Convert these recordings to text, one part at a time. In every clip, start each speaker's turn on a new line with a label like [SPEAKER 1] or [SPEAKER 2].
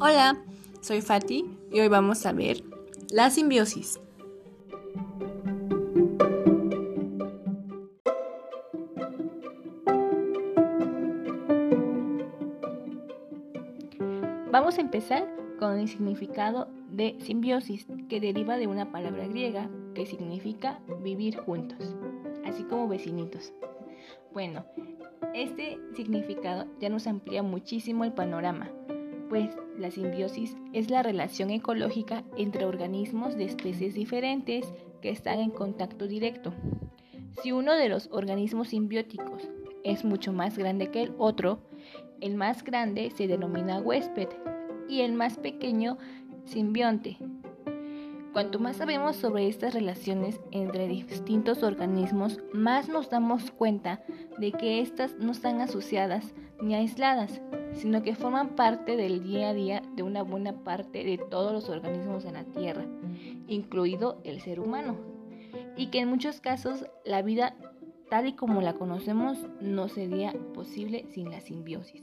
[SPEAKER 1] Hola, soy Fati y hoy vamos a ver la simbiosis. Vamos a empezar con el significado de simbiosis, que deriva de una palabra griega que significa vivir juntos, así como vecinitos. Bueno, este significado ya nos amplía muchísimo el panorama, pues la simbiosis es la relación ecológica entre organismos de especies diferentes que están en contacto directo. Si uno de los organismos simbióticos es mucho más grande que el otro, el más grande se denomina huésped y el más pequeño simbionte. Cuanto más sabemos sobre estas relaciones entre distintos organismos, más nos damos cuenta de que éstas no están asociadas ni aisladas, sino que forman parte del día a día de una buena parte de todos los organismos en la Tierra, incluido el ser humano, y que en muchos casos la vida tal y como la conocemos no sería posible sin la simbiosis.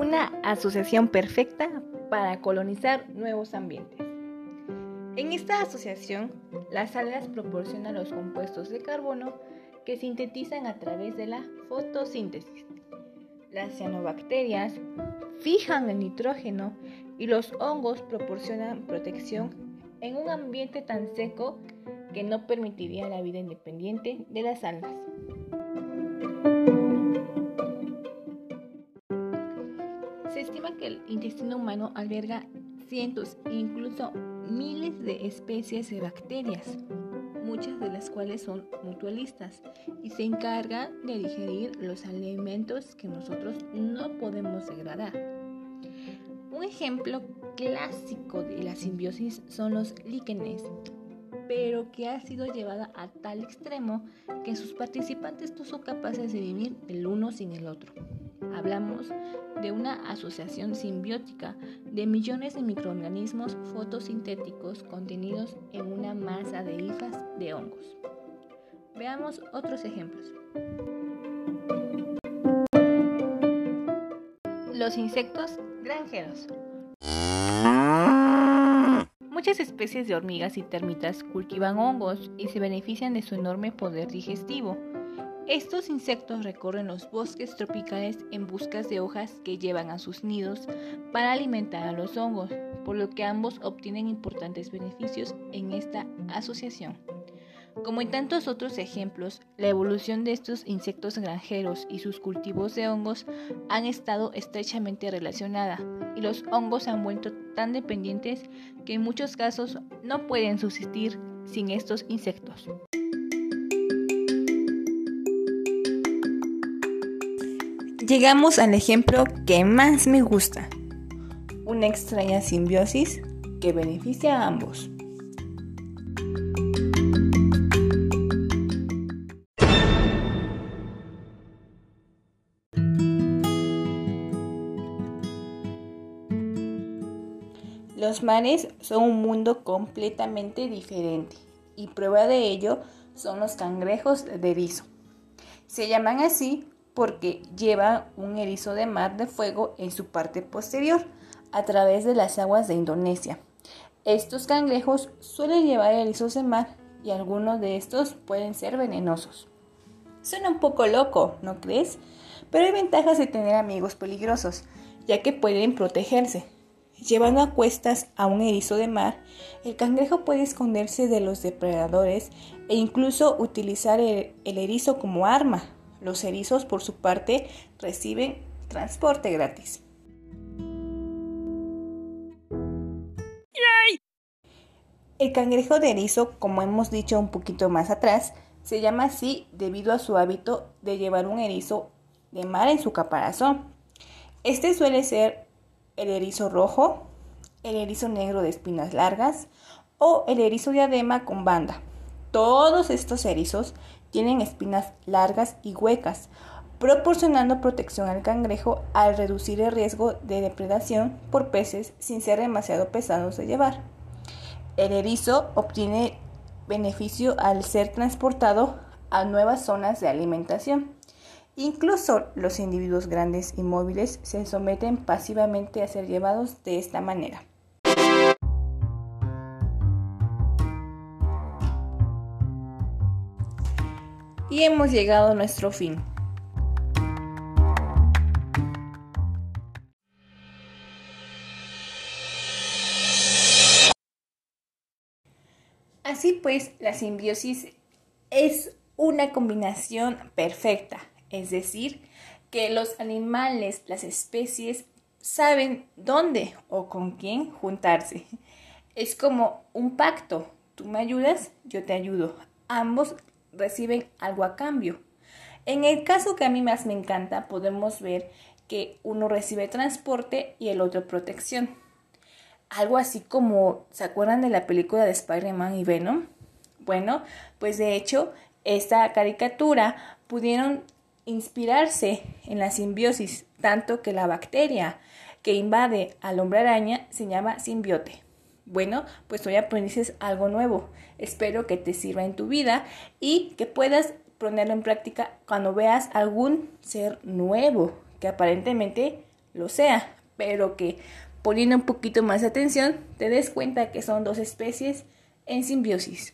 [SPEAKER 1] Una asociación perfecta para colonizar nuevos ambientes. En esta asociación, las algas proporcionan los compuestos de carbono que sintetizan a través de la fotosíntesis. Las cianobacterias fijan el nitrógeno y los hongos proporcionan protección en un ambiente tan seco que no permitiría la vida independiente de las algas. Se estima que el intestino humano alberga cientos e incluso miles de especies de bacterias, muchas de las cuales son mutualistas y se encargan de digerir los alimentos que nosotros no podemos degradar. Un ejemplo clásico de la simbiosis son los líquenes, pero que ha sido llevada a tal extremo que sus participantes no son capaces de vivir el uno sin el otro. Hablamos de una asociación simbiótica de millones de microorganismos fotosintéticos contenidos en una masa de hifas de hongos. Veamos otros ejemplos. Los insectos granjeros. Muchas especies de hormigas y termitas cultivan hongos y se benefician de su enorme poder digestivo. Estos insectos recorren los bosques tropicales en busca de hojas que llevan a sus nidos para alimentar a los hongos, por lo que ambos obtienen importantes beneficios en esta asociación. Como en tantos otros ejemplos, la evolución de estos insectos granjeros y sus cultivos de hongos han estado estrechamente relacionada y los hongos han vuelto tan dependientes que en muchos casos no pueden subsistir sin estos insectos. Llegamos al ejemplo que más me gusta, una extraña simbiosis que beneficia a ambos. Los mares son un mundo completamente diferente y prueba de ello son los cangrejos de erizo. Se llaman así porque llevan un erizo de mar de fuego en su parte posterior a través de las aguas de Indonesia. Estos cangrejos suelen llevar erizos de mar y algunos de estos pueden ser venenosos. Suena un poco loco, ¿no crees? Pero hay ventajas de tener amigos peligrosos, ya que pueden protegerse. Llevando a cuestas a un erizo de mar, el cangrejo puede esconderse de los depredadores e incluso utilizar el, erizo como arma. Los erizos, por su parte, reciben transporte gratis. El cangrejo de erizo, como hemos dicho un poquito más atrás, se llama así debido a su hábito de llevar un erizo de mar en su caparazón. Este suele ser el erizo rojo, el erizo negro de espinas largas o el erizo diadema con banda. Todos estos erizos tienen espinas largas y huecas, proporcionando protección al cangrejo al reducir el riesgo de depredación por peces sin ser demasiado pesados de llevar. El erizo obtiene beneficio al ser transportado a nuevas zonas de alimentación. Incluso los individuos grandes y móviles se someten pasivamente a ser llevados de esta manera. Y hemos llegado a nuestro fin. Así pues, la simbiosis es una combinación perfecta, es decir, que los animales, las especies, saben dónde o con quién juntarse. Es como un pacto. Tú me ayudas, yo te ayudo. Ambos reciben algo a cambio. En el caso que a mí más me encanta, podemos ver que uno recibe transporte y el otro protección algo así como, ¿se acuerdan de la película de Spider-Man y Venom? Bueno, pues de hecho, esta caricatura pudieron inspirarse en la simbiosis, tanto que la bacteria que invade al hombre araña se llama simbiote. Bueno, pues hoy aprendices algo nuevo. Espero que te sirva en tu vida y que puedas ponerlo en práctica cuando veas algún ser nuevo, que aparentemente lo sea, pero que poniendo un poquito más atención, te des cuenta que son dos especies en simbiosis.